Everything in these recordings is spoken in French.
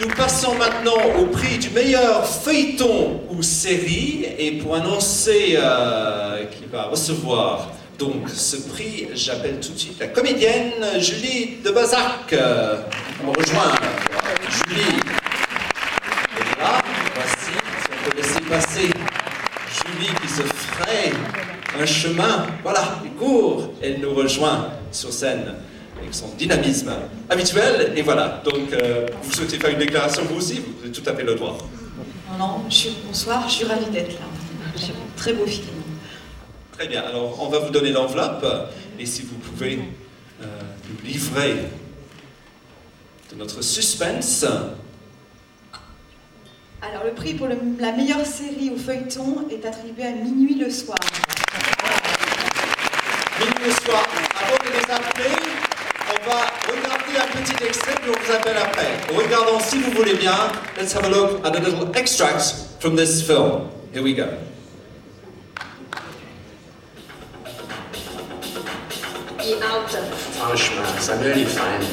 nous passons maintenant au prix du meilleur feuilleton ou série. Et pour annoncer euh, qui va recevoir donc ce prix, j'appelle tout de suite la comédienne Julie de Bazac. On me rejoint. Julie. Et là, voici, si on peut laisser passer Julie qui se ferait un chemin, voilà, il court, elle nous rejoint sur scène avec son dynamisme habituel. Et voilà, donc euh, vous souhaitez faire une déclaration vous aussi, vous avez tout à fait le droit. Non, non, je suis, bonsoir, je suis ravie d'être là. J'ai un très beau film. Très bien, alors on va vous donner l'enveloppe, et si vous pouvez euh, nous livrer de notre suspense. Alors le prix pour le- la meilleure série ou feuilleton est attribué à Minuit le soir. Minuit le soir, avant de les appeler, va regarder un petit extrait, puis on vous appelle après. Regardons si vous voulez bien. Let's have a look at a little extract from this film. Here we go. Il est out. Franchement, Samuel est fine.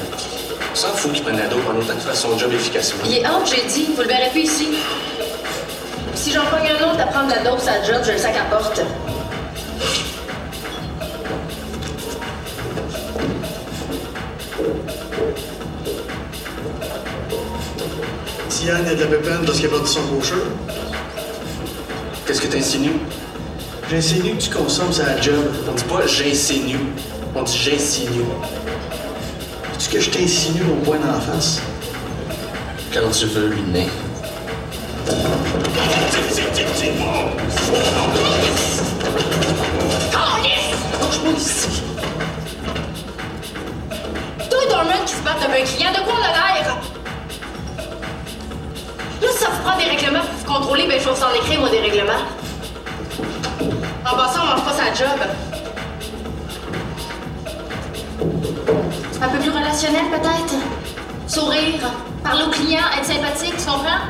On s'en fout qu'il prenne la dope en autant qu'il fasse son job efficacement. Il est out, j'ai dit. Vous le verrez plus ici. Si j'en pogne un autre à prendre de la dope sa job, je le sac à porte. Yann a de la pépine parce qu'il a perdu son gaucher, Qu'est-ce que t'insinues? j'insinue que tu consommes sa job. On dit pas j'insinue, on dit j'insinue. Veux-tu que je t'insinue mon poing dans la face? Quand tu veux, lui, nain. Contrôler, ben je vais vous en écrire, moi, des règlements. En passant, on mange pas sa job. Un peu plus relationnel, peut-être? Sourire, parler aux clients, être sympathique, tu comprends?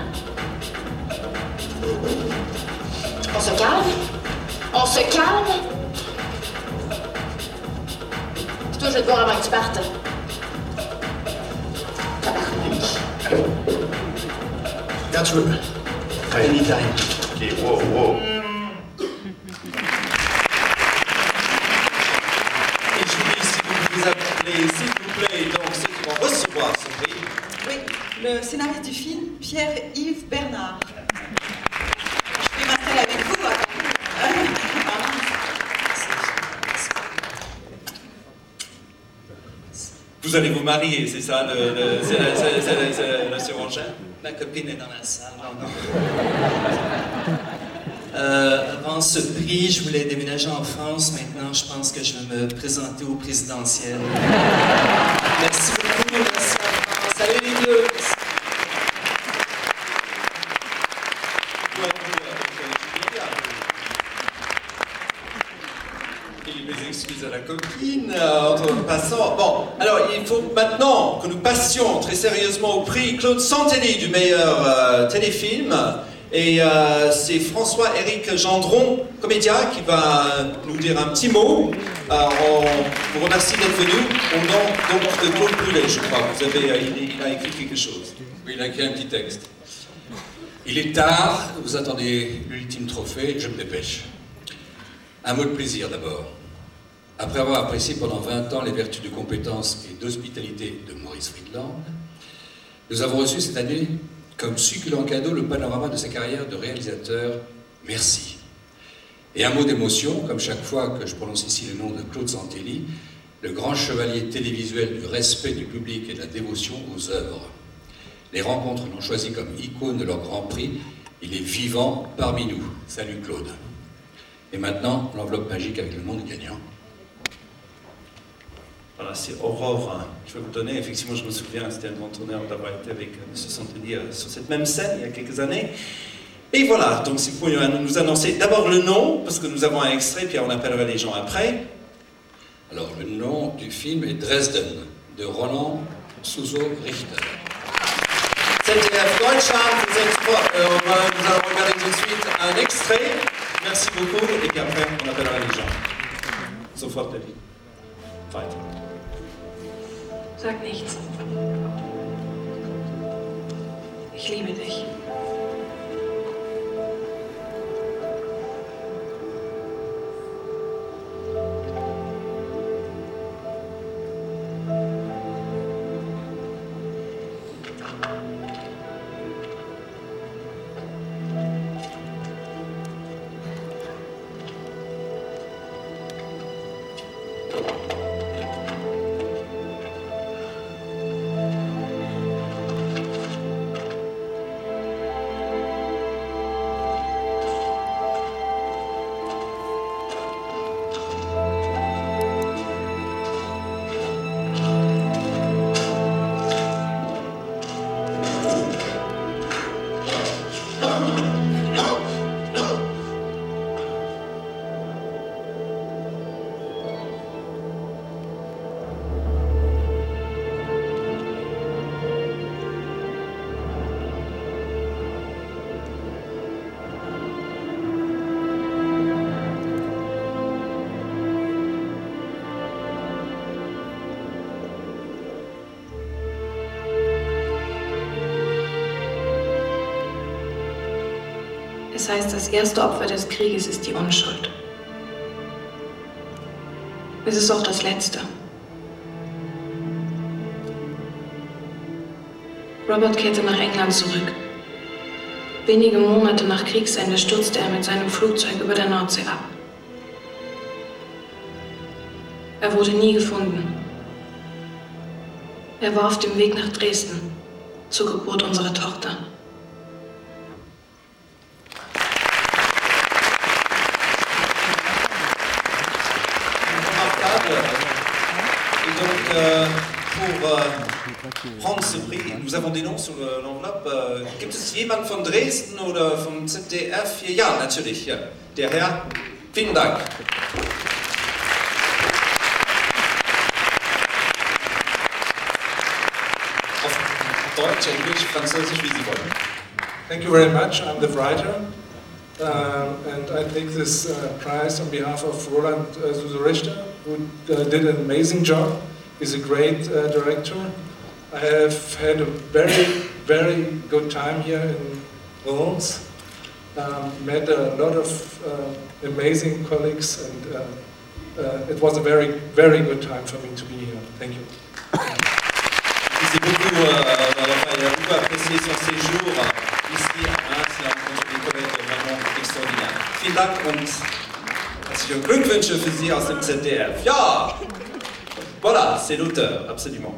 On se calme? On se calme? Puis toi, je vais te voir avant que tu partes. Quand tu veux. Anytime. Ok, wow, wow. Et Julie, si vous vous appelez, s'il vous plaît, donc ceux qui vont recevoir ce prix. Oui, le scénariste du film, Pierre-Yves Bernard. Je vais m'installer avec vous. Vous allez vous marier, c'est ça, le, le- c'est la, c'est- c'est- c'est la surenchère Ma copine est dans la salle. Euh, avant ce prix, je voulais déménager en France. Maintenant, je pense que je vais me présenter au présidentiel. Merci beaucoup. Merci en France. Salut les deux. Et mes excuses à la copine, Bon, alors il faut maintenant que nous passions très sérieusement au prix Claude Santelli du meilleur euh, téléfilm. Et euh, c'est François-Éric Gendron, comédien, qui va nous dire un petit mot. On vous remercie d'être venu au nom donc, de Claude Brûlé, je crois. Vous avez, euh, il, il a écrit quelque chose. Oui, il a écrit un petit texte. Il est tard, vous attendez l'ultime trophée, je me dépêche. Un mot de plaisir d'abord. Après avoir apprécié pendant 20 ans les vertus de compétence et d'hospitalité de Maurice Friedland, nous avons reçu cette année comme succulent cadeau le panorama de sa carrière de réalisateur. Merci. Et un mot d'émotion, comme chaque fois que je prononce ici le nom de Claude Santelli, le grand chevalier télévisuel du respect du public et de la dévotion aux œuvres. Les rencontres l'ont choisi comme icône de leur grand prix. Il est vivant parmi nous. Salut Claude. Et maintenant, l'enveloppe magique avec le du gagnant. Voilà, c'est Aurore hein, je vais vous donner. Effectivement, je me souviens, c'était un grand honneur d'avoir été avec euh, M. Santelli euh, sur cette même scène il y a quelques années. Et voilà, donc si vous pouvez nous annoncer d'abord le nom, parce que nous avons un extrait, puis on appellera les gens après. Alors, le nom du film est Dresden, de Roland Suso Richter. ZDF Deutschland, vous êtes euh, on va- nous allons regarder tout de suite un extrait. Merci beaucoup, et puis après, on appellera les gens. Sofort, David. Weiter. Sag nichts. Ich liebe dich. Es heißt, das erste Opfer des Krieges ist die Unschuld. Es ist auch das letzte. Robert kehrte nach England zurück. Wenige Monate nach Kriegsende stürzte er mit seinem Flugzeug über der Nordsee ab. Er wurde nie gefunden. Er war auf dem Weg nach Dresden zur Geburt unserer Tochter. Ce prix, nous avons des noms sur le- l'enveloppe. Gibt es jemand von Dresden oder vom ZDF hier? Ja, natürlich. Ja. Der Herr. Vielen Dank. Auf Deutsch, Englisch, Französisch, wie Sie wollen. Thank you very much. I'm the writer, um, and I take this uh, prize on behalf of Roland uh, Richter, who uh, did an amazing job. He's a great uh, director. I have had a very, very good time here in Reims. Um, met a lot of uh, amazing colleagues, and uh, uh, it was a very, very good time for me to be here. Thank you. J'ai beaucoup, Raphaël, j'ai beaucoup apprécié son séjour ici à Reims. Il a rencontré des collègues vraiment extraordinaires. Vielen Dank und herzliche Glückwünsche für Sie aus dem ZDF. Ja, voilà, c'est l'auteur, absolument.